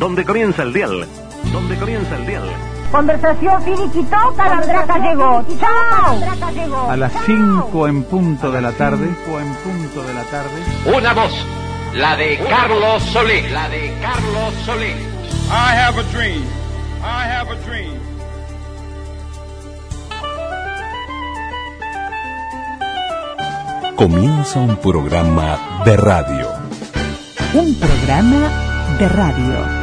donde comienza el dial, donde comienza el dial. Conversación finiquitó, Calandraca llegó. ¡Chao! A las 5 en punto de la tarde, en punto de la tarde. Una voz, la de Carlos Solís, la de Carlos Solís. I have a dream. I have a dream. Comienza un programa de radio. Un programa de radio.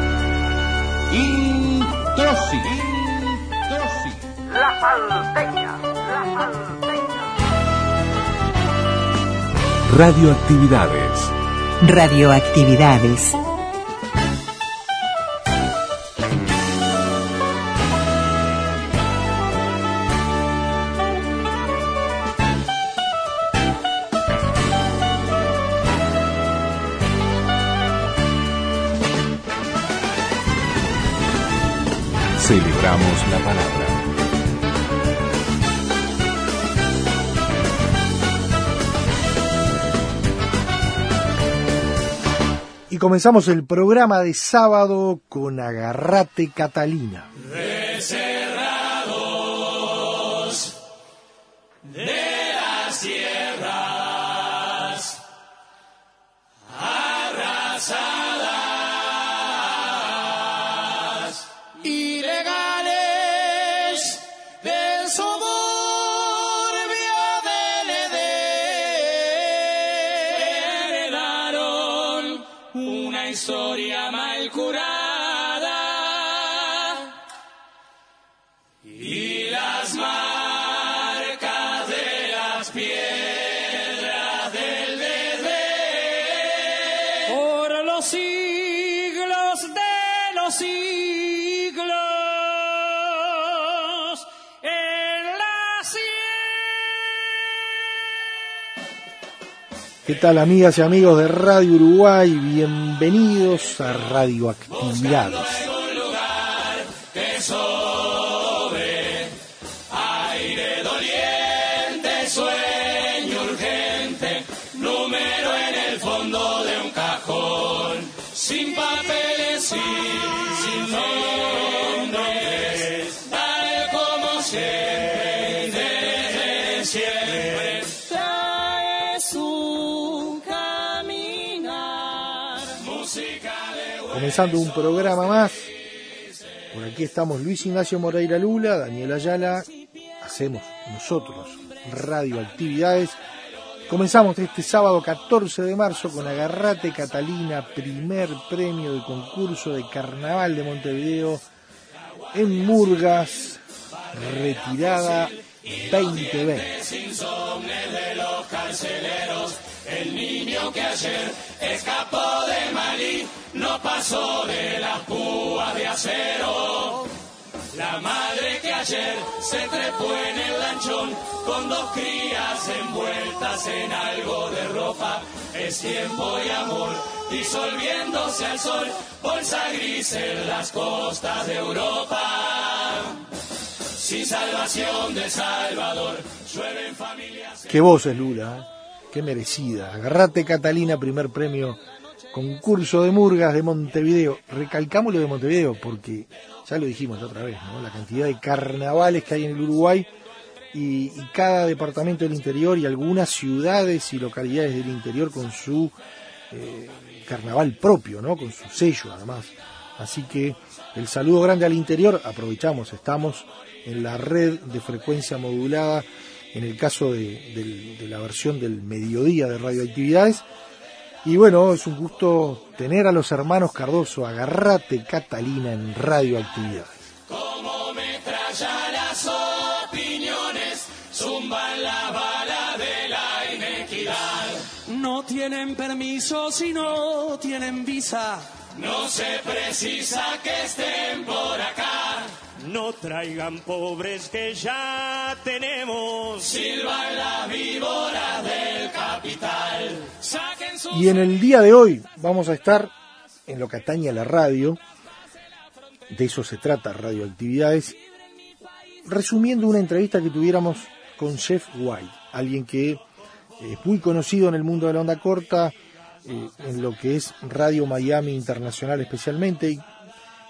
Introsi. La salteña, la salteña. Radioactividades. Radioactividades. La palabra. Y comenzamos el programa de sábado con Agarrate Catalina. Tal amigas y amigos de Radio Uruguay? Bienvenidos a Radioactividades. Comenzando un programa más. Por aquí estamos Luis Ignacio Moreira Lula, Daniel Ayala. Hacemos nosotros Radioactividades. Comenzamos este sábado 14 de marzo con Agarrate Catalina, primer premio de concurso de Carnaval de Montevideo en Murgas, retirada 2020. El niño que ayer escapó de Malí no pasó de las púas de acero. La madre que ayer se trepó en el lanchón con dos crías envueltas en algo de ropa. Es tiempo y amor disolviéndose al sol, bolsa gris en las costas de Europa. Sin salvación de Salvador, llueven familias. Qué voz es Lula, ¿eh? Qué merecida. Agarrate Catalina, primer premio concurso de Murgas de Montevideo. Recalcamos lo de Montevideo porque ya lo dijimos otra vez, ¿no? La cantidad de carnavales que hay en el Uruguay y, y cada departamento del interior y algunas ciudades y localidades del interior con su eh, carnaval propio, ¿no? Con su sello además. Así que el saludo grande al interior, aprovechamos, estamos en la red de frecuencia modulada, en el caso de, del- de la versión del mediodía de radioactividades. Y bueno, es un gusto tener a los hermanos Cardoso, agarrate Catalina en radioactividades. Como metralla las opiniones, zumban la bala de la inequidad. No tienen permiso si no tienen visa. No se precisa que estén por acá. No traigan pobres que ya tenemos. Silban las víboras del capital. Saquen sus Y en el día de hoy vamos a estar en lo que atañe a la radio, de eso se trata, radioactividades, resumiendo una entrevista que tuviéramos con Jeff White, alguien que es muy conocido en el mundo de la onda corta, eh, en lo que es Radio Miami Internacional especialmente, y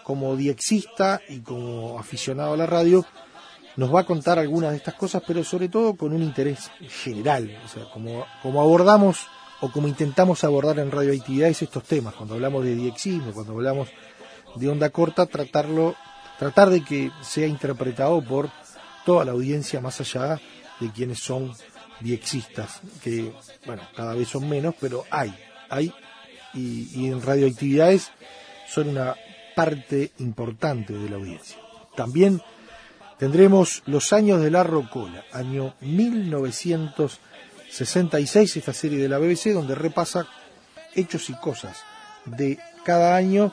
como diexista y como aficionado a la radio, nos va a contar algunas de estas cosas, pero sobre todo con un interés general, o sea, como, como abordamos o como intentamos abordar en radioactividades estos temas, cuando hablamos de diexismo, cuando hablamos de onda corta, tratarlo, tratar de que sea interpretado por toda la audiencia más allá de quienes son diexistas, que bueno, cada vez son menos, pero hay, hay, y, y en radioactividades son una parte importante de la audiencia. También tendremos los años de la Rocola, año 1966, esta serie de la BBC, donde repasa hechos y cosas de cada año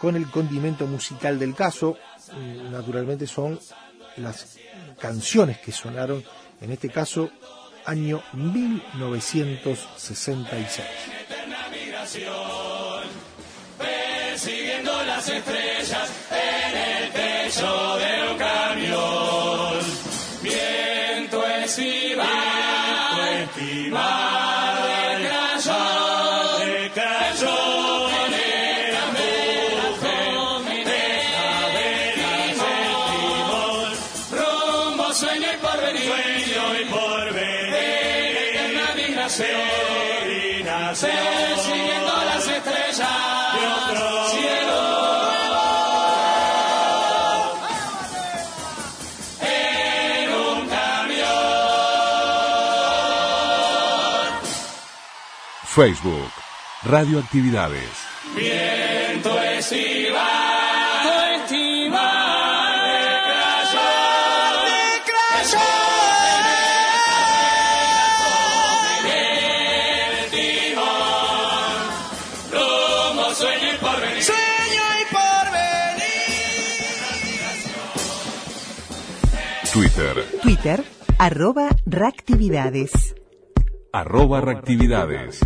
con el condimento musical del caso. Mm, Naturalmente son las canciones que sonaron, en este caso, año 1966. Estrellas en el techo de un camión. Viento estival, estival, decayó, Facebook, Radioactividades. Viento estival, rumbo sueño y porvenir. Sueño y porvenir. Twitter, Twitter, arroba reactividades. arroba reactividades.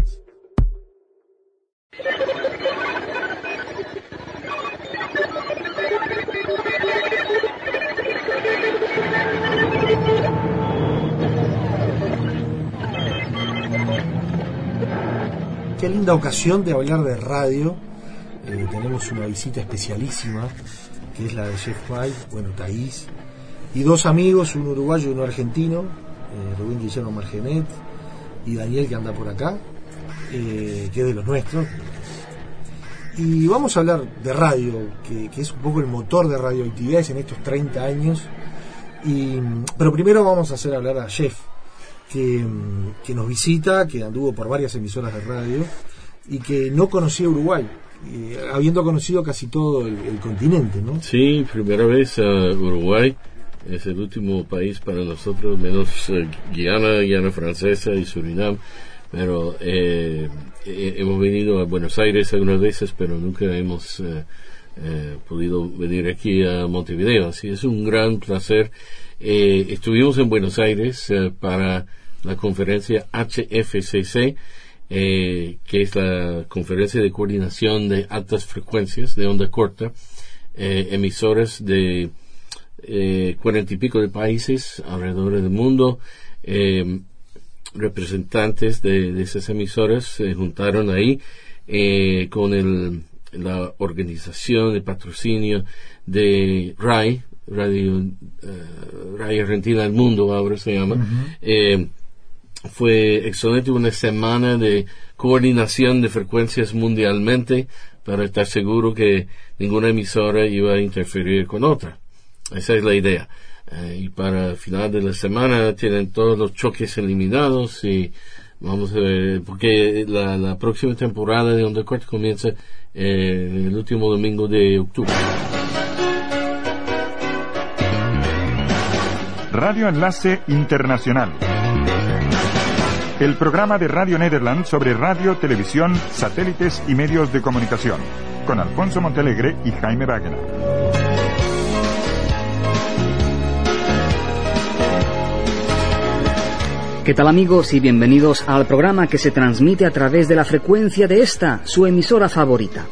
Linda ocasión de hablar de radio. Eh, tenemos una visita especialísima, que es la de Jeff White, bueno, Thaís, y dos amigos, un uruguayo y uno argentino, eh, Rubén Guillermo Margenet y Daniel que anda por acá, eh, que es de los nuestros. Y vamos a hablar de radio, que, que es un poco el motor de radioactividades en estos 30 años. Y, pero primero vamos a hacer hablar a Jeff, que, que nos visita, que anduvo por varias emisoras de radio y que no conocía Uruguay, eh, habiendo conocido casi todo el, continente, ¿no? Sí, primera vez a Uruguay. Es el último país para nosotros, menos eh, Guiana, Guiana Francesa y Surinam. Pero eh, hemos venido a Buenos Aires algunas veces, pero nunca hemos eh, eh, podido venir aquí a Montevideo. Así es un gran placer. Eh, estuvimos en Buenos Aires para la conferencia HFCC, eh, que es la conferencia de coordinación de altas frecuencias de onda corta, eh, emisoras de eh, cuarenta y pico de países alrededor del mundo. Eh, representantes de, de esas emisoras se juntaron ahí con el, la organización, el patrocinio de RAI, Radio, eh, RAI Argentina del Mundo ahora se llama. Eh, fue excelente una semana de coordinación de frecuencias mundialmente para estar seguro que ninguna emisora iba a interferir con otra. Esa es la idea. Eh, y para el final de la semana tienen todos los choques eliminados y vamos a ver, porque la, próxima temporada de Onda Corta comienza eh, el último domingo de octubre. Radio Enlace Internacional. El programa de Radio Nederland sobre radio, televisión, satélites y medios de comunicación. Con Alfonso Montelegre y Jaime Wagner. ¿Qué tal amigos y bienvenidos al programa que se transmite a través de la frecuencia de esta, su emisora favorita?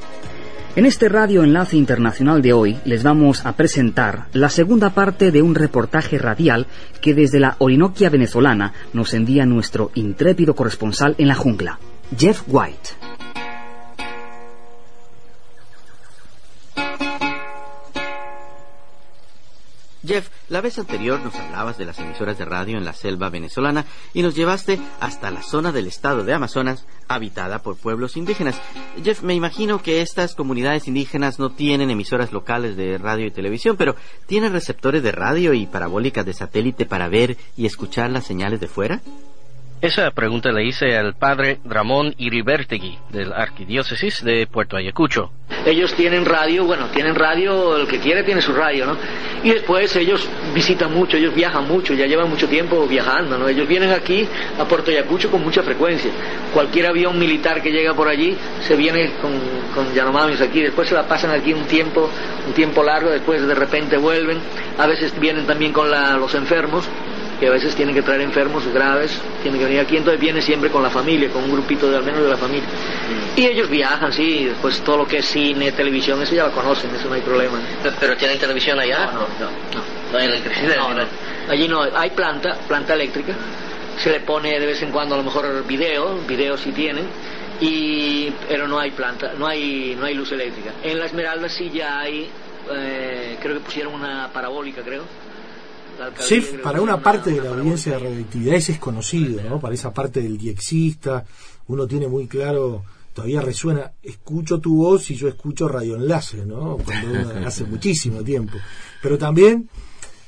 En este Radio Enlace Internacional de hoy les vamos a presentar la segunda parte de un reportaje radial que desde la Orinoquia venezolana nos envía nuestro intrépido corresponsal en la jungla, Jeff White. Jeff, la vez anterior nos hablabas de las emisoras de radio en la selva venezolana y nos llevaste hasta la zona del estado de Amazonas habitada por pueblos indígenas. Jeff, me imagino que estas comunidades indígenas no tienen emisoras locales de radio y televisión, pero ¿tienen receptores de radio y parabólicas de satélite para ver y escuchar las señales de fuera? Esa pregunta le hice al padre Ramón Iribertegui de la Arquidiócesis de Puerto Ayacucho. Ellos tienen radio, bueno, tienen radio, el que quiere tiene su radio, ¿no? Y después ellos visitan mucho, ellos viajan mucho, ya llevan mucho tiempo viajando, ¿no? Ellos vienen aquí a Puerto Ayacucho con mucha frecuencia. Cualquier avión militar que llega por allí se viene con, con Yanomamis aquí, después se la pasan aquí un tiempo, un tiempo largo, después de repente vuelven. A veces vienen también con la, los enfermos, que a veces tienen que traer enfermos graves, tienen que venir aquí, entonces viene siempre con la familia, con un grupito de al menos de la familia. Y ellos viajan, sí, después todo lo que es cine, televisión, eso ya lo conocen, eso no hay problema. ¿Pero tienen televisión allá? No, no, no. No, hay electricidad. No, no. Allí no, hay planta, planta eléctrica, se le pone de vez en cuando a lo mejor video, video sí tienen, y, pero no hay planta, no hay, no hay luz eléctrica. En la Esmeralda sí ya hay, eh, creo que pusieron una parabólica, creo. Sí, para una parte de la audiencia de radioactividad es conocido, ¿no? Para esa parte del diexista, uno tiene muy claro, todavía resuena, escucho tu voz y yo escucho radioenlace, ¿no? Cuando uno, hace muchísimo tiempo. Pero también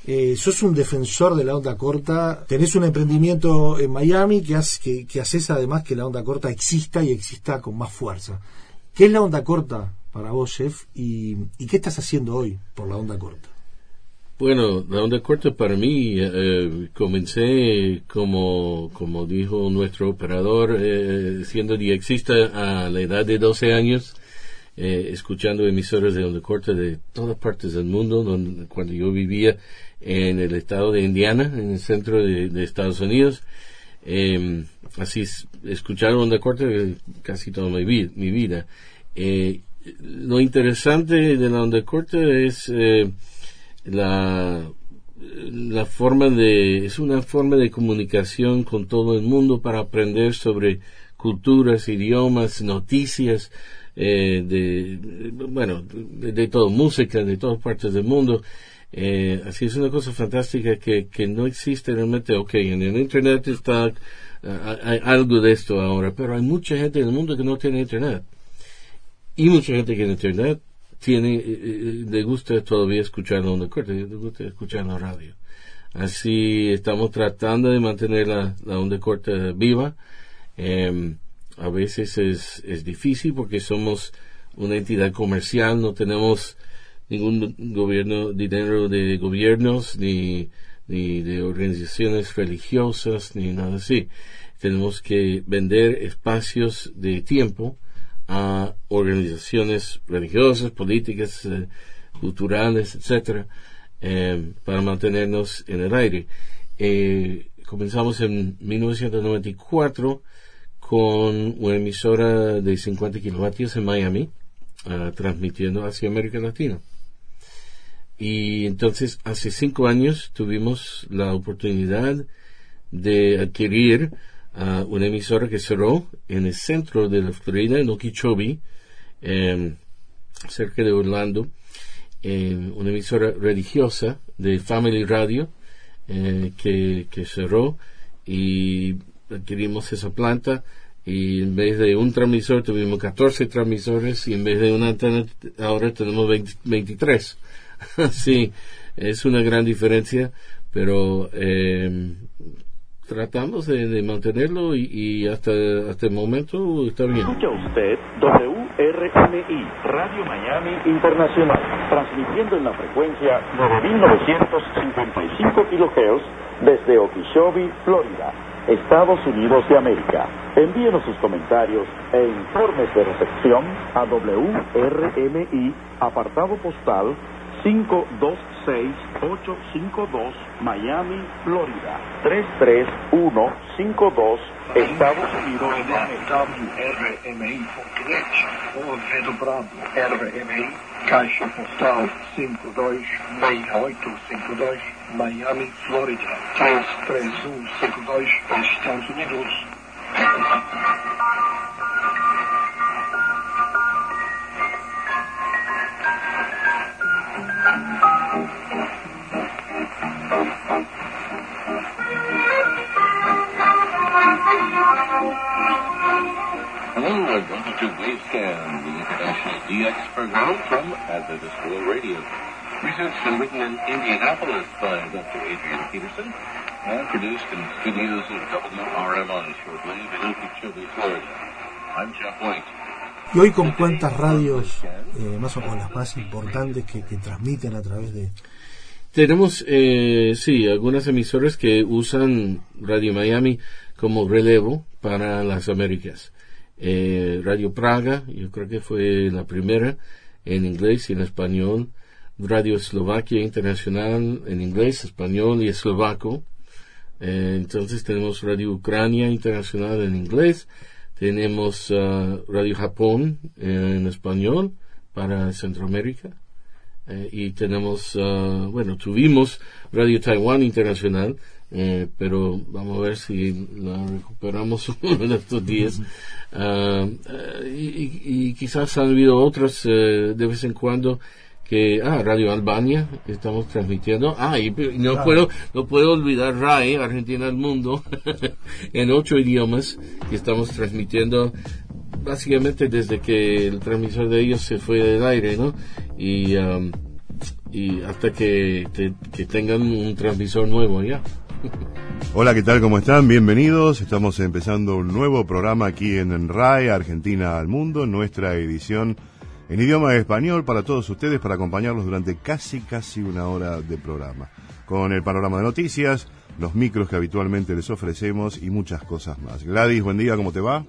eh, sos un defensor de la onda corta, tenés un emprendimiento en Miami que, que haces además que la onda corta exista y exista con más fuerza. ¿Qué es la onda corta para vos, Jeff? ¿Y, y qué estás haciendo hoy por la onda corta? Bueno, la onda corta para mí, eh, comencé como, como dijo nuestro operador, eh, siendo diexista a la edad de 12 años, eh, escuchando emisoras de onda corta de todas partes del mundo, donde, cuando yo vivía en el estado de Indiana, en el centro de, Estados Unidos. Eh, así, escuchar onda corta casi toda mi, vida. Eh, lo interesante de la onda corta es la, la forma de, es una forma de comunicación con todo el mundo para aprender sobre culturas, idiomas, noticias, eh, de, bueno, de, todo, música de todas partes del mundo. Eh, así es una cosa fantástica que, que no existe realmente, ok, en el Internet está, hay algo de esto ahora, pero hay mucha gente en el mundo que no tiene Internet. Y mucha gente que en Internet tiene, eh, le gusta todavía escuchar la onda corta, le gusta escuchar la radio. Así estamos tratando de mantener la, la onda corta viva. Eh, a veces es, es difícil porque somos una entidad comercial, no tenemos ningún gobierno, dinero de gobiernos, ni, ni de organizaciones religiosas, ni nada así. Tenemos que vender espacios de tiempo a organizaciones religiosas, políticas, eh, culturales, etcétera, eh, para mantenernos en el aire. Eh, comenzamos en 1994 con una emisora de 50 kilovatios en Miami, uh, transmitiendo hacia América Latina. Y entonces, hace cinco años tuvimos la oportunidad de adquirir uh, una emisora que cerró en el centro de la Florida, en Okeechobee, eh, cerca de Orlando, eh, una emisora religiosa de Family Radio eh, que, que, cerró y adquirimos esa planta y en vez de un transmisor tuvimos 14 transmisores y en vez de una antena ahora tenemos 20, 23. sí, es una gran diferencia, pero tratamos de, de mantenerlo y, y, hasta, hasta el momento está bien. Escucha usted WRMI, Radio Miami Internacional, transmitiendo en la frecuencia 9955 kHz desde Okeechobee, Florida, Estados Unidos de América. Envíenos sus comentarios e informes de recepción a WRMI, apartado postal 526852 Miami, Florida. 33152 Estados Unidos. WRMI.net ou Pedro Bravo. RMI Caixa Postal 526852 Miami, Florida. 33152 Estados Unidos Hello and welcome to Wavescan, the international DX program from Adventist World Radio. Researched and written in Indianapolis by Dr. Adrian Peterson and produced in studios of WRMI shortwave in Okeechobee, Florida. I'm Jeff White. ¿Y hoy con cuántas radios, eh, más o menos las más importantes que, que transmiten a través de, Tenemos, eh, sí, algunas emisoras que usan Radio Miami como relevo para las Américas. Eh, Radio Praga, yo creo que fue la primera en inglés y en español. Radio Eslovaquia Internacional en inglés, español y eslovaco. Eh, entonces tenemos Radio Ucrania Internacional en inglés. Tenemos ah, Radio Japón en español para Centroamérica. Eh, y tenemos, ah, bueno, tuvimos Radio Taiwán Internacional, eh, pero vamos a ver si la recuperamos uno de estos días. Eh, y, y- y quizás han habido otras eh, de vez en cuando que, ah, Radio Albania, estamos transmitiendo. Ah, y y no Claro. puedo, no puedo olvidar RAE, Argentina al Mundo, en ocho idiomas que estamos transmitiendo básicamente desde que el transmisor de ellos se fue del aire, ¿no? Y, um, y hasta que, te- que tengan un transmisor nuevo ya. Hola, ¿qué tal? ¿Cómo están? Bienvenidos. Estamos empezando un nuevo programa aquí en RAE, Argentina al Mundo, nuestra edición en idioma español para todos ustedes, para acompañarlos durante casi, casi una hora de programa. Con el panorama de noticias, los micros que habitualmente les ofrecemos y muchas cosas más. Gladys, buen día, ¿cómo te va?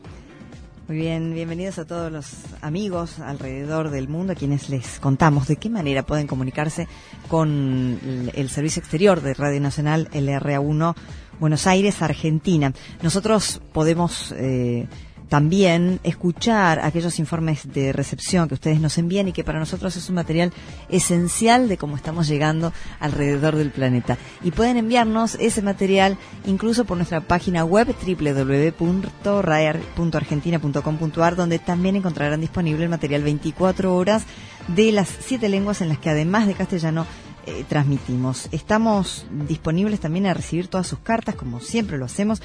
Muy bien, bienvenidos a todos los amigos alrededor del mundo a quienes les contamos de qué manera pueden comunicarse con el, servicio exterior de Radio Nacional LRA1 Buenos Aires, Argentina. Nosotros podemos eh, también escuchar aquellos informes de recepción que ustedes nos envían y que para nosotros es un material esencial de cómo estamos llegando alrededor del planeta. Y pueden enviarnos ese material incluso por nuestra página web www.raer.argentina.com.ar donde también encontrarán disponible el material 24 horas de las siete lenguas en las que además de castellano eh, transmitimos. Estamos disponibles también a recibir todas sus cartas, como siempre lo hacemos,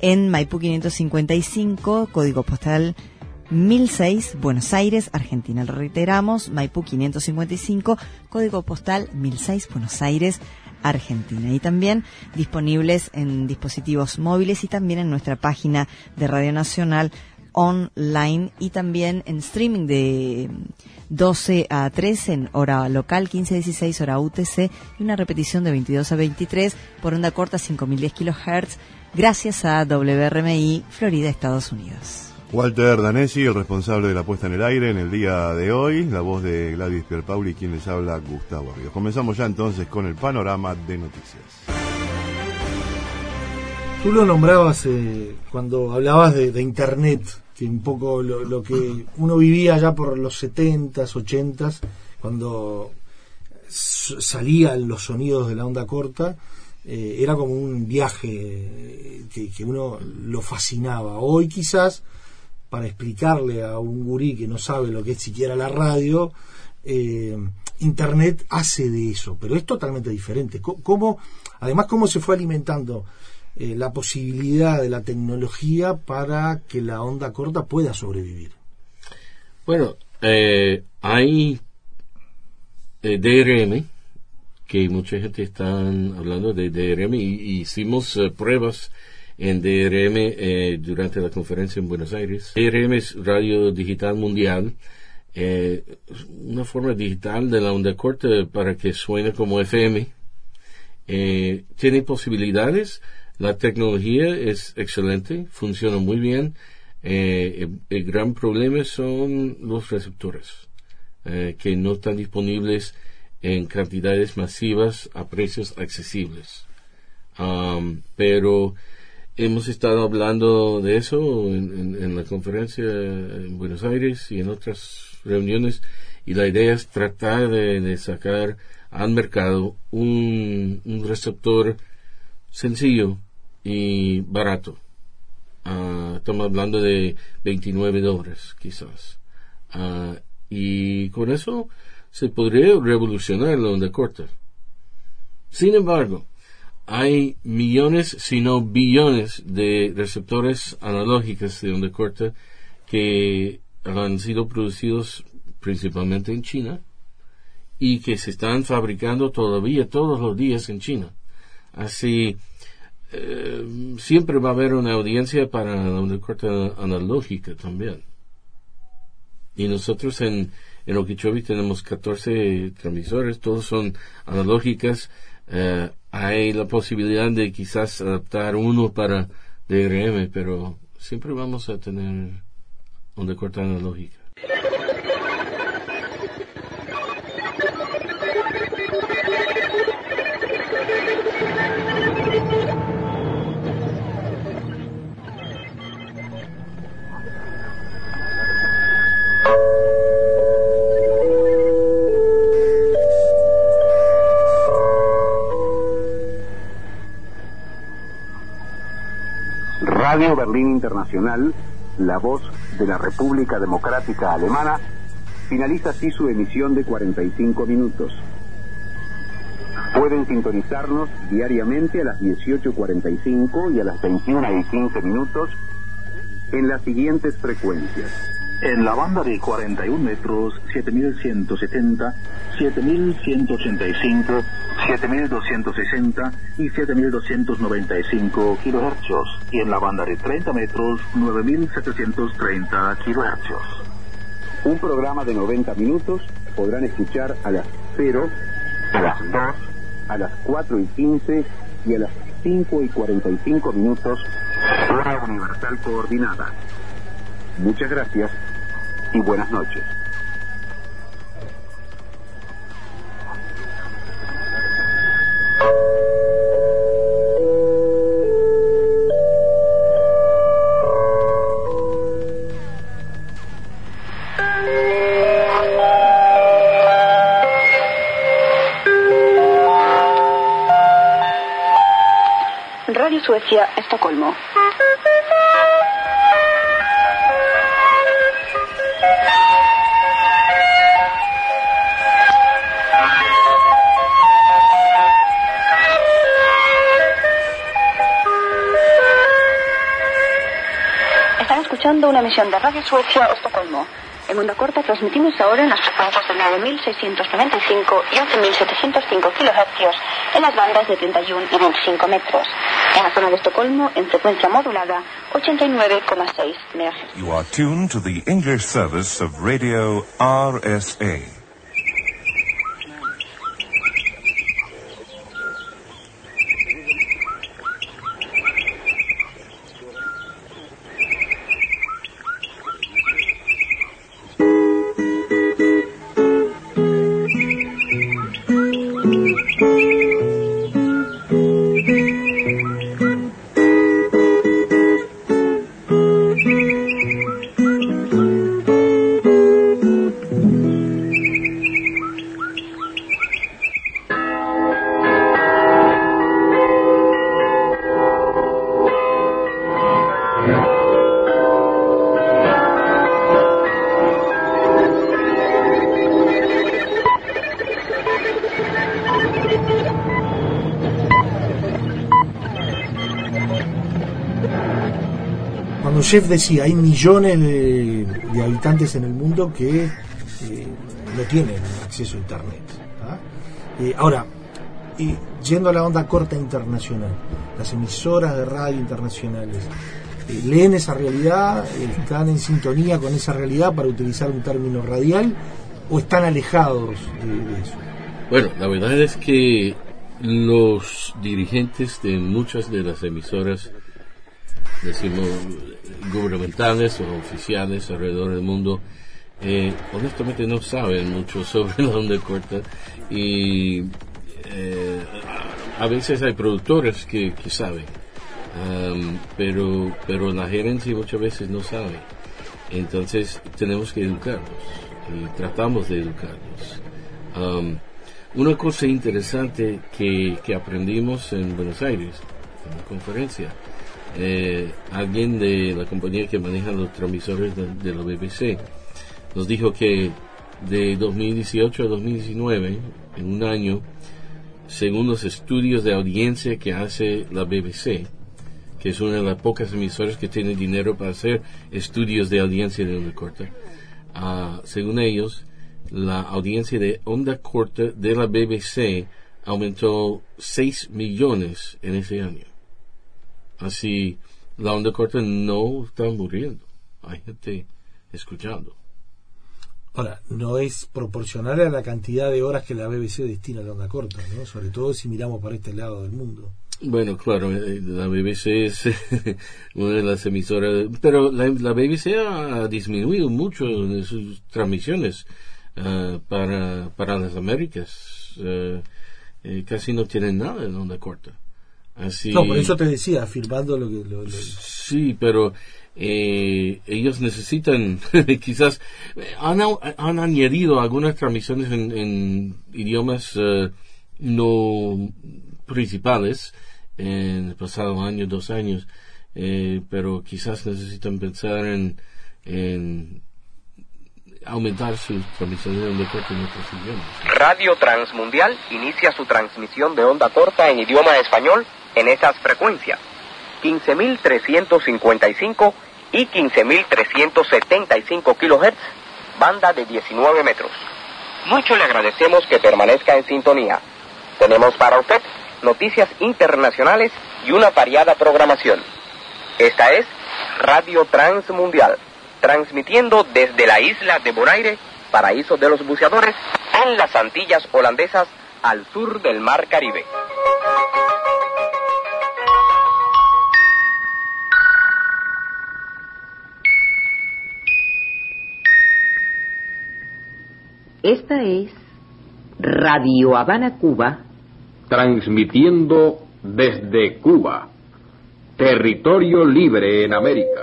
en Maipú 555, código postal 1006, Buenos Aires, Argentina. Lo reiteramos, Maipú 555, código postal 1006, Buenos Aires, Argentina. Y también disponibles en dispositivos móviles y también en nuestra página de Radio Nacional online y también en streaming de 12 a 3 en hora local, 15 a 16 hora UTC y una repetición de 22 a 23 por onda corta 5010 kHz gracias a WRMI Florida, Estados Unidos. Walter Danesi, el responsable de la puesta en el aire en el día de hoy, la voz de Gladys Pierpauli, quien les habla Gustavo Ríos. Comenzamos ya entonces con el panorama de noticias. Tú lo nombrabas eh, cuando hablabas de, de Internet, que un poco lo, que uno vivía ya por los 70s, 80s, cuando salían los sonidos de la onda corta, eh, era como un viaje eh, que, que uno lo fascinaba. Hoy quizás, para explicarle a un gurí que no sabe lo que es siquiera la radio, eh, Internet hace de eso, pero es totalmente diferente. ¿Cómo, además, cómo se fue alimentando eh, la posibilidad de la tecnología para que la onda corta pueda sobrevivir? Bueno, eh, hay eh, DRM, que mucha gente está hablando de DRM, y, y hicimos pruebas en DRM durante la conferencia en Buenos Aires. DRM es Radio Digital Mundial, una forma digital de la onda corta para que suene como FM. Tiene posibilidades, la tecnología es excelente, funciona muy bien. Eh, el, gran problema son los receptores, eh, que no están disponibles en cantidades masivas a precios accesibles. Pero hemos estado hablando de eso en, la conferencia en Buenos Aires y en otras reuniones y la idea es tratar de, sacar al mercado un receptor sencillo y barato. Ah, estamos hablando de 29 dólares quizás. Ah, y con eso se podría revolucionar la onda corta. Sin embargo, hay millones, si no billones, de receptores analógicos de onda corta que han sido producidos principalmente en China y que se están fabricando todavía todos los días en China. Así, eh, siempre va a haber una audiencia para la onda corta analógica también. Y nosotros en, en Okeechobee tenemos 14 transmisores, todos son analógicas. Eh, hay la posibilidad de quizás adaptar uno para DRM, pero siempre vamos a tener onda corta analógica. Radio Berlín Internacional, la voz de la República Democrática Alemana, finaliza así su emisión de 45 minutos. Pueden sintonizarnos diariamente a las 18.45 y a las 21 y 15 minutos en las siguientes frecuencias. En la banda de 41 metros, 7170, 7185, 7260 y 7295 kilohercios. Y en la banda de 30 metros, 9730 kilohercios. Un programa de 90 minutos podrán escuchar a las 0, a las 2, a las 4 y 15 y a las 5 y 45 minutos, hora universal coordinada. Muchas gracias y buenas noches. Estocolmo. Están escuchando una emisión de Radio Suecia, Estocolmo. En onda corta transmitimos ahora en las frecuencias de 9.695 y 11.705 kHz en las bandas de 31 y 25 metros. En la zona de Estocolmo, en frecuencia modulada, 89,6 MHz. You are tuned to the English service of Radio RSA. Jeff decía, hay millones de, habitantes en el mundo que eh, no tienen acceso a Internet. ¿ah? Eh, ahora, eh, yendo a la onda corta internacional, las emisoras de radio internacionales, eh, ¿leen esa realidad? ¿Están en sintonía con esa realidad para utilizar un término radial? ¿O están alejados de eso? Bueno, la verdad es que los dirigentes de muchas de las emisoras, decimos, gubernamentales o oficiales alrededor del mundo, eh, honestamente no saben mucho sobre la onda corta y eh, a veces hay productores que, que saben, um, pero, pero la gerencia muchas veces no sabe. Entonces tenemos que educarlos y tratamos de educarlos. Um, una cosa interesante que, que aprendimos en Buenos Aires, en la conferencia, eh, alguien de la compañía que maneja los transmisores de, la BBC nos dijo que de 2018 a 2019, en un año, según los estudios de audiencia que hace la BBC, que es una de las pocas emisoras que tiene dinero para hacer estudios de audiencia de onda corta, ah, según ellos, la audiencia de onda corta de la BBC aumentó 6 millones en ese año. Así, la onda corta no está muriendo. Hay gente escuchando. Ahora, no es proporcional a la cantidad de horas que la BBC destina a la onda corta, ¿no? Sobre todo si miramos para este lado del mundo. Bueno, claro, eh, la BBC es una de las emisoras, pero la, la BBC ha disminuido mucho de sus transmisiones ah, para, para las Américas. Eh, eh, casi no tienen nada en onda corta. Así, No, por eso te decía, afirmando lo que... Lo, lo- Sí, pero eh, ellos necesitan, quizás, han, han añadido algunas transmisiones en, en idiomas eh, no principales en el pasado año, dos años, eh, pero quizás necesitan pensar en, en aumentar sus transmisiones de onda corta en otros idiomas. Radio Transmundial inicia su transmisión de onda corta en idioma español en esas frecuencias, 15.355 y 15.375 kHz, banda de 19 metros. Mucho le agradecemos que permanezca en sintonía. Tenemos para usted noticias internacionales y una variada programación. Esta es Radio Transmundial, transmitiendo desde la isla de Bonaire, paraíso de los buceadores, en las Antillas holandesas al sur del Mar Caribe. Esta es Radio Habana, Cuba. Transmitiendo desde Cuba. Territorio libre en América.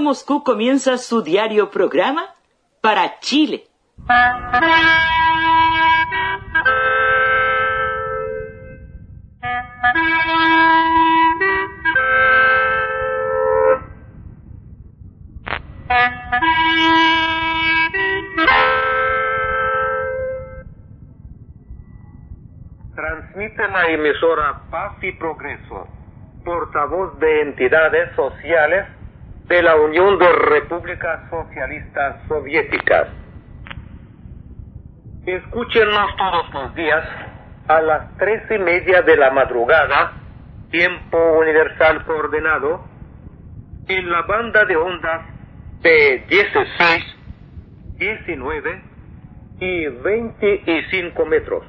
Moscú comienza su diario programa para Chile. Transmite la emisora Paz y Progreso, portavoz de entidades sociales de la Unión de Repúblicas Socialistas Soviéticas. Escúchenos todos los días a las tres y media de la madrugada, tiempo universal coordenado, en la banda de ondas de 16, 19 y 25 metros.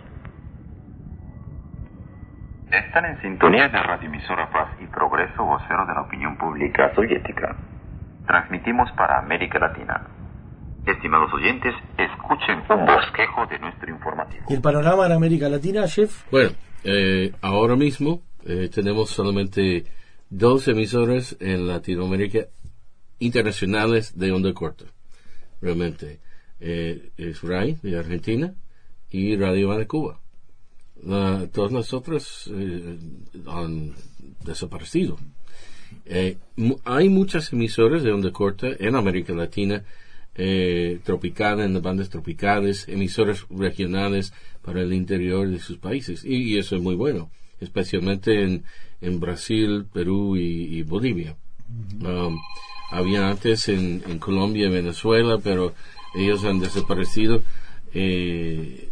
Están en sintonía de radioemisora Paz y Progreso, vocero de la opinión pública soviética. Transmitimos para América Latina. Estimados oyentes, escuchen un bosquejo de nuestro informativo. ¿Y el panorama en América Latina, Jeff? Bueno, eh, ahora mismo eh, tenemos solamente dos emisoras en Latinoamérica internacionales de onda corta. Realmente. Eh, es RAI de Argentina y Radio Habana de Cuba. La- todas las otras eh, han desaparecido. Eh, hay muchas emisoras de onda corta en América Latina, eh, tropical, en las bandas tropicales, emisoras regionales para el interior de sus países. Y, y eso es muy bueno, especialmente en, en Brasil, Perú y, y Bolivia. Um, había antes en, en Colombia y Venezuela, pero ellos han desaparecido. Eh,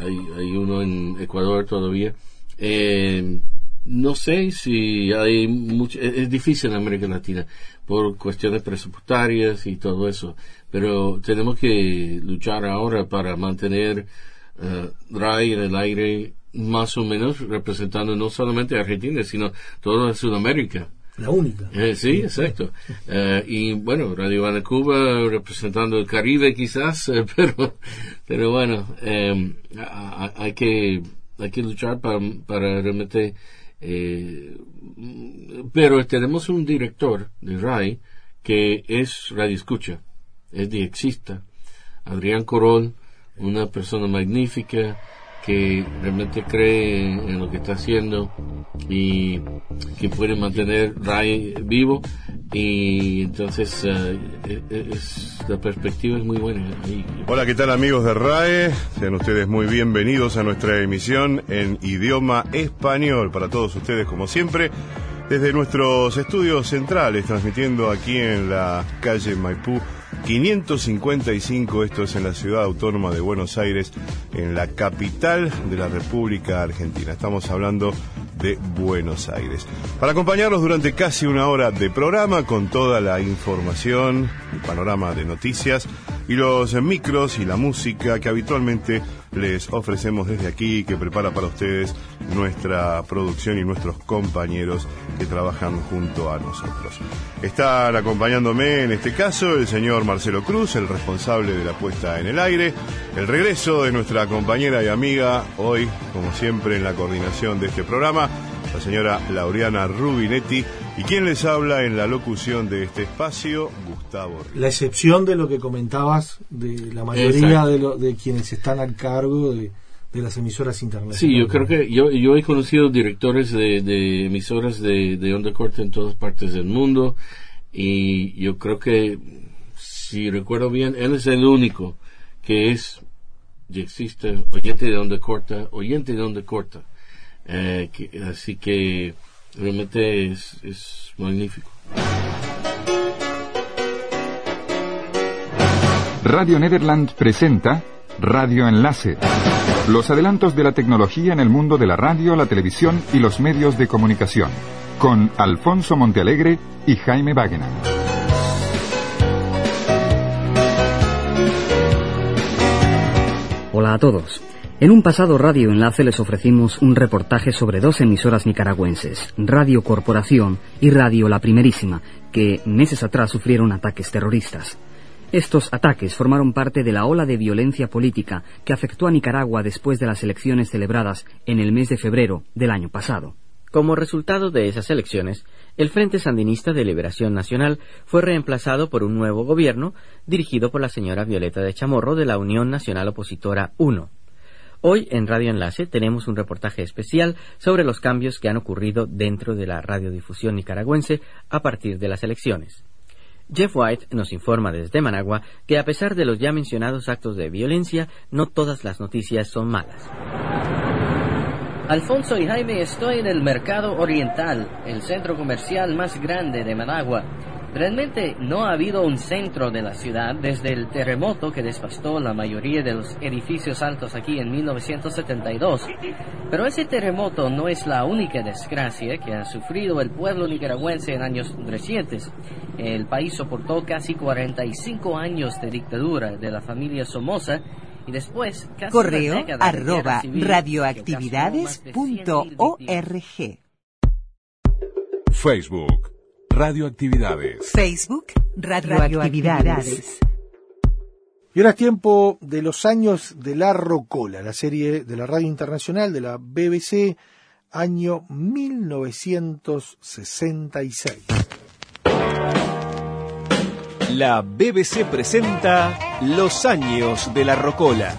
hay, hay uno en Ecuador todavía. Eh, no sé si hay mucho, es, es difícil en América Latina por cuestiones presupuestarias y todo eso, pero tenemos que luchar ahora para mantener eh, RAI en el aire más o menos representando no solamente a Argentina, sino toda Sudamérica. La única. Eh, sí, exacto. Eh, y bueno, Radio Habana Cuba representando el Caribe quizás, pero, pero bueno, a- hay que, hay que luchar para, para realmente, eh, pero tenemos un director de RAI que es Radio Escucha. es diexista. Adrián Corol, una persona magnífica, que realmente cree en, lo que está haciendo y que puede mantener RAI vivo y entonces eh, es, la perspectiva es muy buena. Hola, ¿qué tal amigos de RAE? Sean ustedes muy bienvenidos a nuestra emisión en idioma español para todos ustedes como siempre. Desde nuestros estudios centrales, transmitiendo aquí en la calle Maipú 555, esto es en la ciudad autónoma de Buenos Aires, en la capital de la República Argentina. Estamos hablando de Buenos Aires. Para acompañarlos durante casi una hora de programa con toda la información, el panorama de noticias y los micros y la música que habitualmente les ofrecemos desde aquí, que prepara para ustedes nuestra producción y nuestros compañeros que trabajan junto a nosotros. Están acompañándome en este caso el señor Marcelo Cruz, el responsable de la puesta en el aire, el regreso de nuestra compañera y amiga, hoy, como siempre, en la coordinación de este programa, la señora Laureana Rubinetti, y quien les habla en la locución de este espacio, Gustavo. La excepción de lo que comentabas de la mayoría de, de, quienes están al cargo de, las emisoras internacionales. Sí, yo creo que yo, yo he conocido directores de, emisoras de, de onda corta en todas partes del mundo y yo creo que, si recuerdo bien, él es el único que es, y existe, oyente de onda corta, oyente de onda corta. Eh, así que realmente es, es magnífico. Radio Nederland presenta Radio Enlace. Los adelantos de la tecnología en el mundo de la radio, la televisión y los medios de comunicación. Con Alfonso Montealegre y Jaime Wagener. Hola a todos. En un pasado Radio Enlace les ofrecimos un reportaje sobre dos emisoras nicaragüenses, Radio Corporación y Radio La Primerísima, que meses atrás sufrieron ataques terroristas. Estos ataques formaron parte de la ola de violencia política que afectó a Nicaragua después de las elecciones celebradas en el mes de febrero del año pasado. Como resultado de esas elecciones, el Frente Sandinista de Liberación Nacional fue reemplazado por un nuevo gobierno dirigido por la señora Violeta de Chamorro de la Unión Nacional Opositora 1. Hoy en Radio Enlace tenemos un reportaje especial sobre los cambios que han ocurrido dentro de la radiodifusión nicaragüense a partir de las elecciones. Jeff White nos informa desde Managua que a pesar de los ya mencionados actos de violencia, no todas las noticias son malas. Alfonso y Jaime, estoy en el Mercado Oriental, el centro comercial más grande de Managua. Realmente no ha habido un centro de la ciudad desde el terremoto que devastó la mayoría de los edificios altos aquí en 1972. Pero ese terremoto no es la única desgracia que ha sufrido el pueblo nicaragüense en años recientes. El país soportó casi 45 años de dictadura de la familia Somoza y después casi Correo arroba radioactividades.org Facebook Radioactividades. Facebook, Radioactividades. Y ahora es tiempo de los años de la Rocola, la serie de la radio internacional de la BBC, año 1966. La BBC presenta Los años de la Rocola.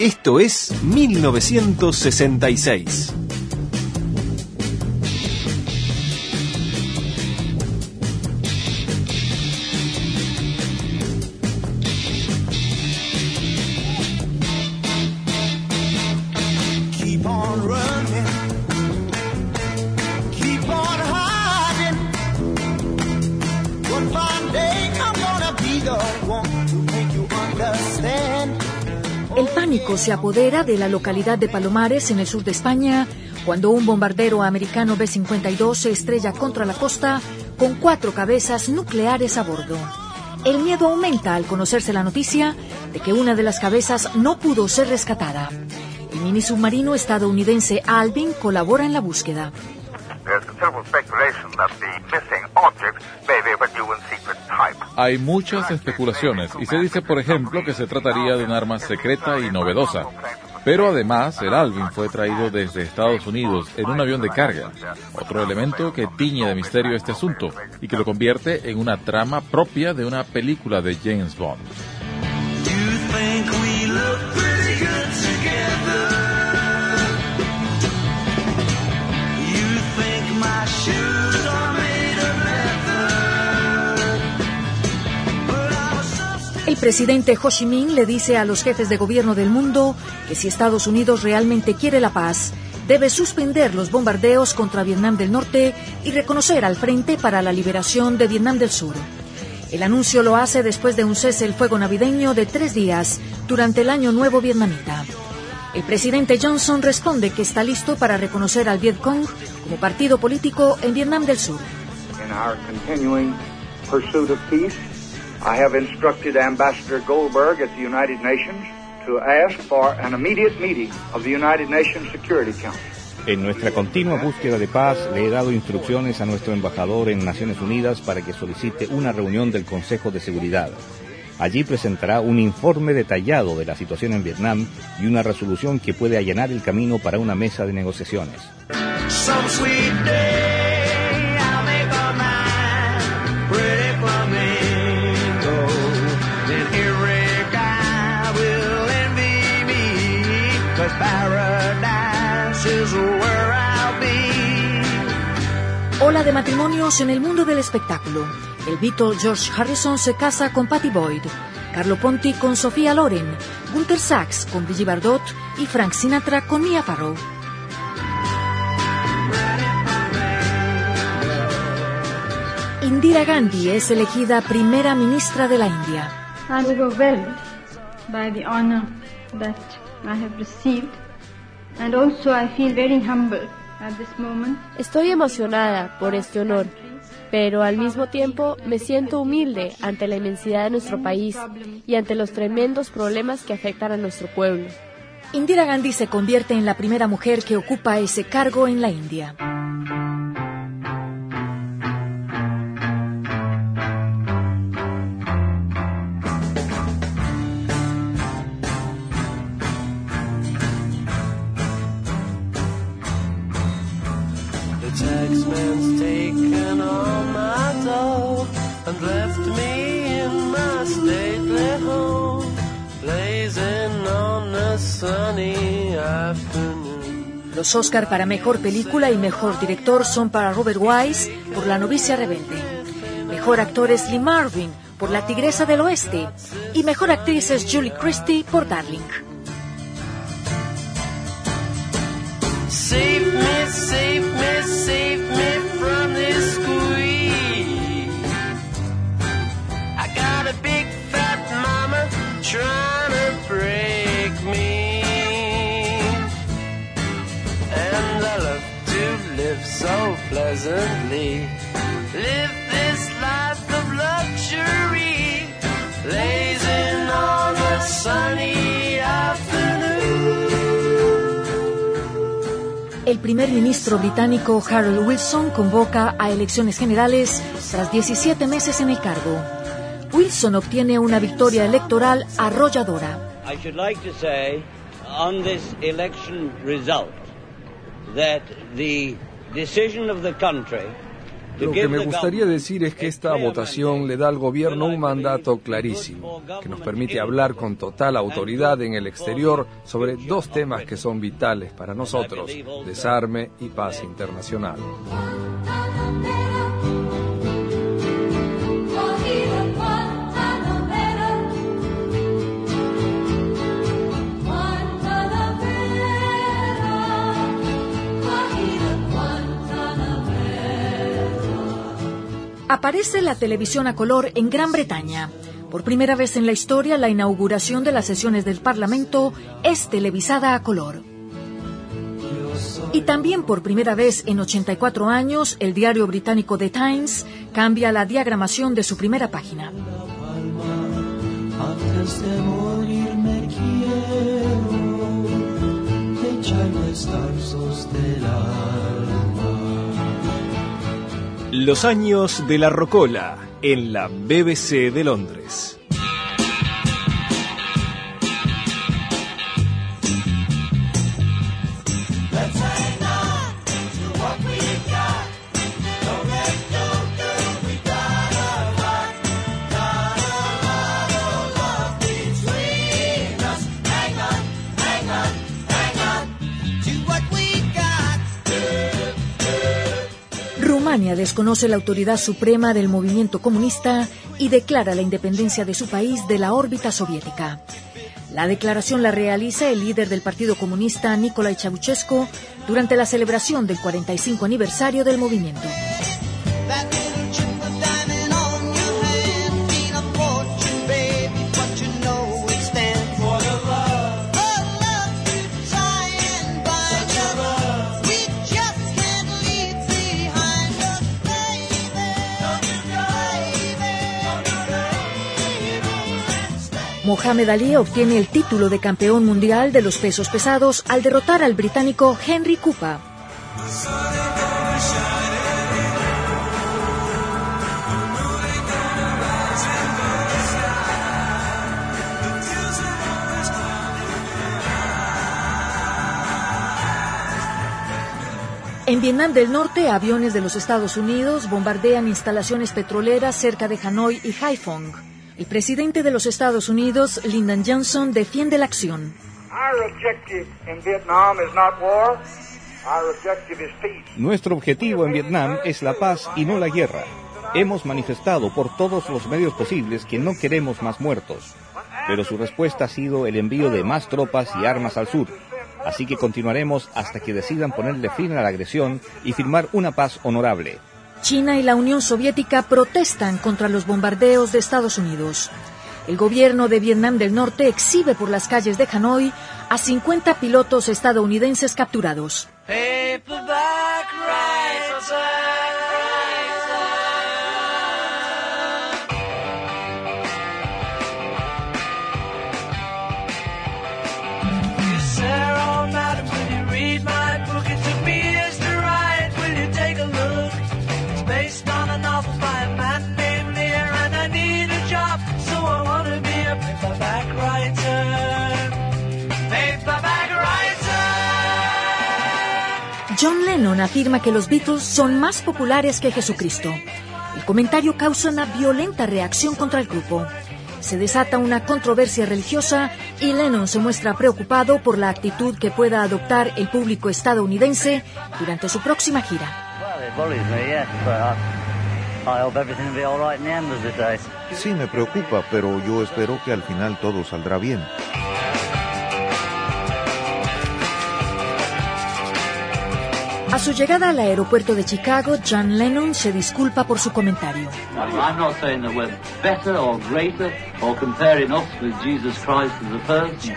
Esto es 1966. Se apodera de la localidad de Palomares, en el sur de España, cuando un bombardero americano B-52 se estrella contra la costa con cuatro cabezas nucleares a bordo. El miedo aumenta al conocerse la noticia de que una de las cabezas no pudo ser rescatada. mini submarino estadounidense Alvin colabora en la búsqueda. Hay muchas especulaciones y se dice, por ejemplo, que se trataría de un arma secreta y novedosa. Pero además, el Alvin fue traído desde Estados Unidos en un avión de carga, otro elemento que tiñe de misterio este asunto y que lo convierte en una trama propia de una película de James Bond. Presidente Ho Chi Minh le dice a los jefes de gobierno del mundo que si Estados Unidos realmente quiere la paz, debe suspender los bombardeos contra Vietnam del Norte y reconocer al Frente para la Liberación de Vietnam del Sur. El anuncio lo hace después de un cese el fuego navideño de tres días durante el Año Nuevo vietnamita. El presidente Johnson responde que está listo para reconocer al Vietcong como partido político en Vietnam del Sur. I have instructed Ambassador Goldberg at the United Nations to ask for an immediate meeting of the United Nations Security Council. En nuestra continua búsqueda de paz le he dado instrucciones a nuestro embajador en Naciones Unidas para que solicite una reunión del Consejo de Seguridad. Allí presentará un informe detallado de la situación en Vietnam y una resolución que puede allanar el camino para una mesa de negociaciones. Ola de matrimonios en el mundo del espectáculo. El Beatle George Harrison se casa con Patty Boyd, Carlo Ponti con Sofía Loren, Gunther Sachs con Brigitte Bardot y Frank Sinatra con Mia Farrow. Indira Gandhi es elegida primera ministra de la India. Overwhelmed by the honor that I have received and also I feel very humble at this moment. Estoy emocionada por este honor, pero al mismo tiempo me siento humilde ante la inmensidad de nuestro país y ante los tremendos problemas que afectan a nuestro pueblo. Indira Gandhi se convierte en la primera mujer que ocupa ese cargo en la India. And left me in my stately home, blazing on a sunny afternoon. Los Oscar para Mejor Película y Mejor Director son para Robert Wise por La novicia rebelde. Mejor actor es Lee Marvin por La tigresa del oeste y mejor actriz es Julie Christie por Darling. Save me, save me, save me from this live so pleasantly. Live this life of luxury. Blazing on a sunny afternoon. El primer ministro británico Harold Wilson convoca a elecciones generales tras 17 meses en el cargo. Wilson obtiene una victoria electoral arrolladora. I should like to say on this election result that the Lo que me gustaría decir es que esta votación le da al gobierno un mandato clarísimo, que nos permite hablar con total autoridad en el exterior sobre dos temas que son vitales para nosotros, desarme y paz internacional. Aparece la televisión a color en Gran Bretaña. Por primera vez en la historia, la inauguración de las sesiones del Parlamento es televisada a color. Y también por primera vez en 84 años, el diario británico The Times cambia la diagramación de su primera página. Los años de la Rocola en la BBC de Londres. Desconoce la autoridad suprema del movimiento comunista y declara la independencia de su país de la órbita soviética. La declaración la realiza el líder del Partido Comunista, Nicolae Ceausescu, durante la celebración del 45 aniversario del movimiento. Mohamed Ali obtiene el título de campeón mundial de los pesos pesados al derrotar al británico Henry Cooper. En Vietnam del Norte, aviones de los Estados Unidos bombardean instalaciones petroleras cerca de Hanoi y Haiphong. El presidente de los Estados Unidos, Lyndon Johnson, defiende la acción. Nuestro objetivo en Vietnam es la paz y no la guerra. Hemos manifestado por todos los medios posibles que no queremos más muertos, pero su respuesta ha sido el envío de más tropas y armas al sur. Así que continuaremos hasta que decidan ponerle fin a la agresión y firmar una paz honorable. China y la Unión Soviética protestan contra los bombardeos de Estados Unidos. El gobierno de Vietnam del Norte exhibe por las calles de Hanoi a 50 pilotos estadounidenses capturados. John Lennon afirma que los Beatles son más populares que Jesucristo. El comentario causa una violenta reacción contra el grupo. Se desata una controversia religiosa y Lennon se muestra preocupado por la actitud que pueda adoptar el público estadounidense durante su próxima gira. Sí, me preocupa, pero yo espero que al final todo saldrá bien. A su llegada al aeropuerto de Chicago, John Lennon se disculpa por su comentario. I'm not saying that we're better or greater or comparing us with Jesus Christ as a person.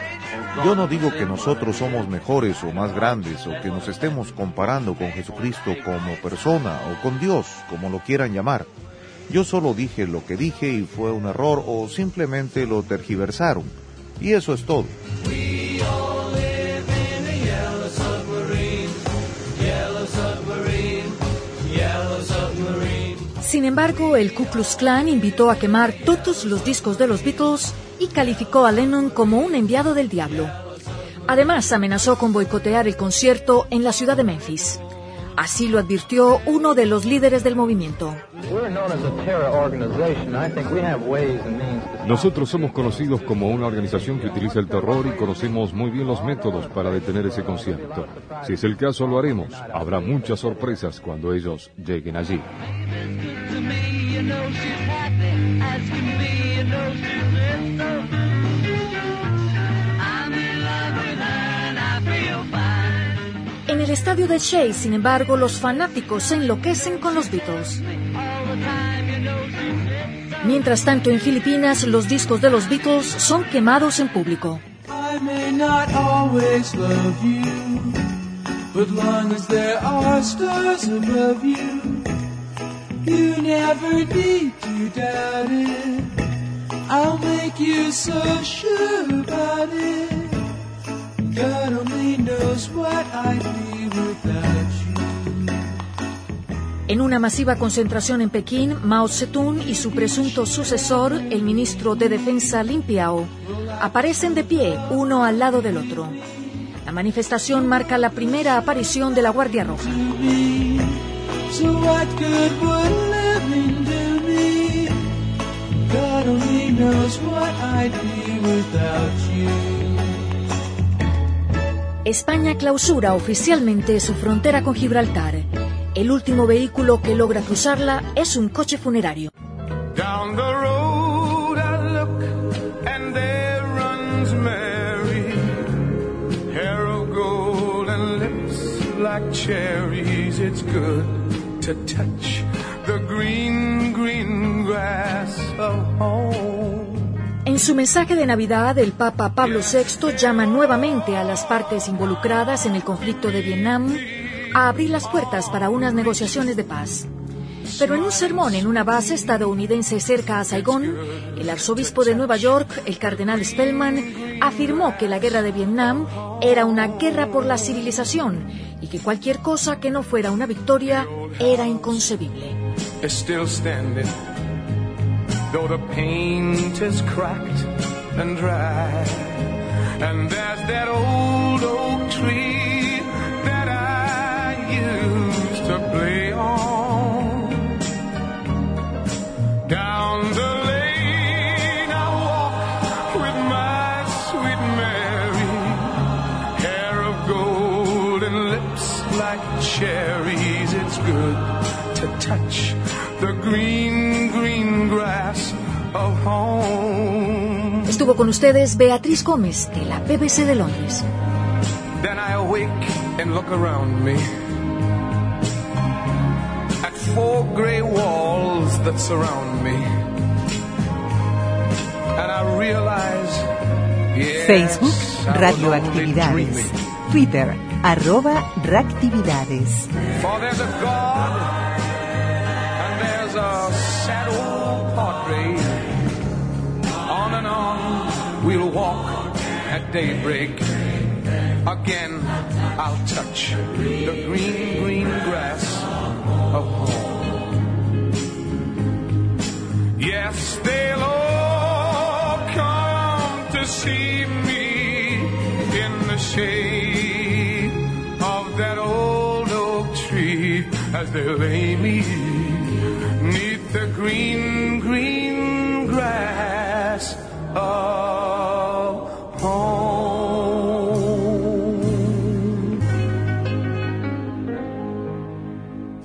Yo no digo que nosotros somos mejores o más grandes o que nos estemos comparando con Jesucristo como persona o con Dios, como lo quieran llamar. Yo solo dije lo que dije y fue un error o simplemente lo tergiversaron. Y eso es todo. Sin embargo, el Ku Klux Klan invitó a quemar todos los discos de los Beatles y calificó a Lennon como un enviado del diablo. Además, amenazó con boicotear el concierto en la ciudad de Memphis. Así lo advirtió uno de los líderes del movimiento. Nosotros somos conocidos como una organización que utiliza el terror y conocemos muy bien los métodos para detener ese concierto. Si es el caso, lo haremos. Habrá muchas sorpresas cuando ellos lleguen allí. I'm in love with her and I feel fine. En el estadio de Shea, sin embargo, los fanáticos se enloquecen con los Beatles. Mientras tanto, en Filipinas, los discos de los Beatles son quemados en público. I'll make you so sure about it. God only knows. what I'd be without you. En una masiva concentración en Pekín, Mao Zedong y su presunto sucesor, el ministro de Defensa Lin Piao, aparecen de pie uno al lado del otro. La manifestación marca la primera aparición de la Guardia Roja. God only knows what I'd be without you. España clausura oficialmente su frontera con Gibraltar. El último vehículo que logra cruzarla es un coche funerario. Down the road I look and there runs Mary, hair of gold and lips like cherries. It's good to touch the green, green grass of home. En su mensaje de Navidad, el Papa Pablo VI llama nuevamente a las partes involucradas en el conflicto de Vietnam a abrir las puertas para unas negociaciones de paz. Pero en un sermón en una base estadounidense cerca a Saigón, el arzobispo de Nueva York, el cardenal Spellman, afirmó que la guerra de Vietnam era una guerra por la civilización y que cualquier cosa que no fuera una victoria era inconcebible. Though the paint is cracked and dry. And there's that old oak tree that I used to play on. Down the lane I walk with my sweet Mary, hair of gold and lips like cherries. It's good to touch the green, Estuvo con ustedes Beatriz Gómez, de la BBC de Londres. Then I awake and look around me at four gray walls that surround me. And I realize, yes, Facebook, Radioactividades. Twitter, arroba Reactividades. On and on we'll walk at daybreak. Again I'll touch the green, green grass of home. Yes, they'll all come to see me in the shade of that old oak tree as they lay me neath the green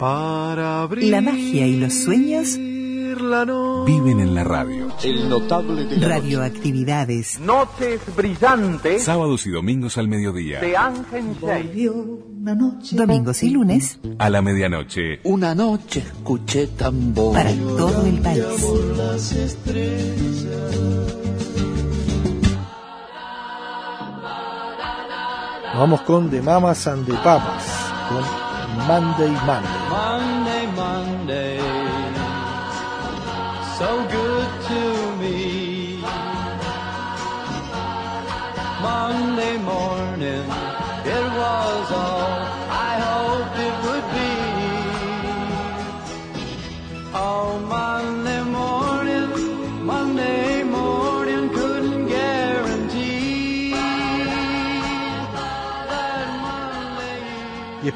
Para La magia y los sueños Viven en la radio. El notable de la Radioactividades. Noches brillantes Sábados y domingos al mediodía. de Ángel Domingos y lunes A la medianoche. Una noche escuché tambor. para todo el país. Vamos con The Mamas and the Papas, con Monday. Monday,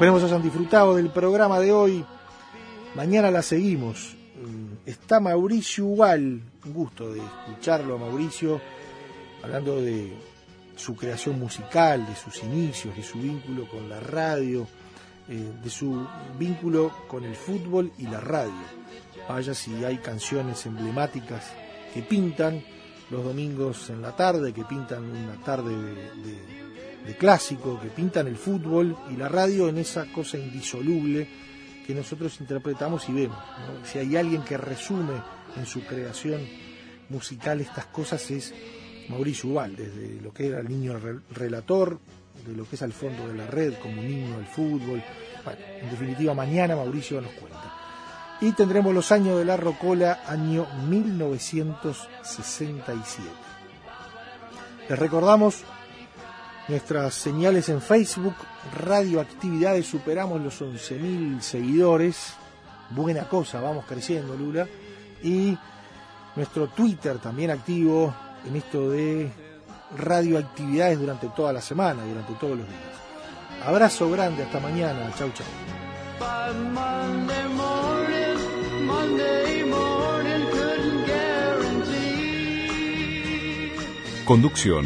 esperemos hayan disfrutado del programa de hoy. Mañana la seguimos. Mm, Está Mauricio Ubal, un gusto de escucharlo a Mauricio, hablando de su creación musical, de sus inicios, de su vínculo con la radio, eh, de su vínculo con el fútbol y la radio. Vaya si hay canciones emblemáticas que pintan los domingos en la tarde, que pintan una tarde de, de- de clásico, que pintan el fútbol y la radio en esa cosa indisoluble que nosotros interpretamos y vemos. Si hay alguien que resume en su creación musical estas cosas es Mauricio Ubal, desde lo que era el niño re- relator, de lo que es al fondo de la red como himno del fútbol. Bueno, en definitiva, mañana Mauricio nos cuenta. Y tendremos los años de la Rocola, año 1967. Les recordamos Nuestras señales en Facebook, Radioactividades, superamos los 11.000 seguidores. Buena cosa, vamos creciendo, Lula. Y nuestro Twitter también activo en esto de radioactividades durante toda la semana, durante todos los días. Abrazo grande, hasta mañana. Chau, chau. Conducción,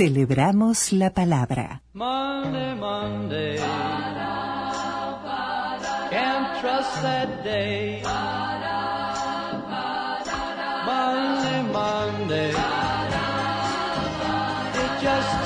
Celebramos la palabra. Monday, Monday. Can't trust that day. Monday, Monday. It just